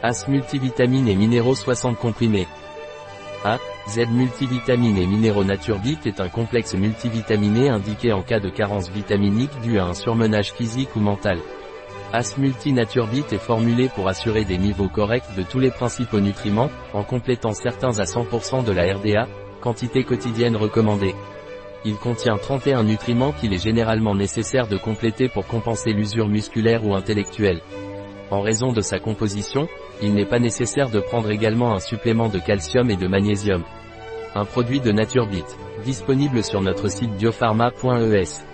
AS multivitamines et minéraux 60 comprimés. A, Z multivitamines et minéraux Naturbit est un complexe multivitaminé indiqué en cas de carence vitaminique due à un surmenage physique ou mental. AS Multi Naturbit est formulé pour assurer des niveaux corrects de tous les principaux nutriments, en complétant certains à 100% de la RDA, quantité quotidienne recommandée. Il contient 31 nutriments qu'il est généralement nécessaire de compléter pour compenser l'usure musculaire ou intellectuelle. En raison de sa composition, il n'est pas nécessaire de prendre également un supplément de calcium et de magnésium. Un produit de Naturebit, disponible sur notre site biopharma.es.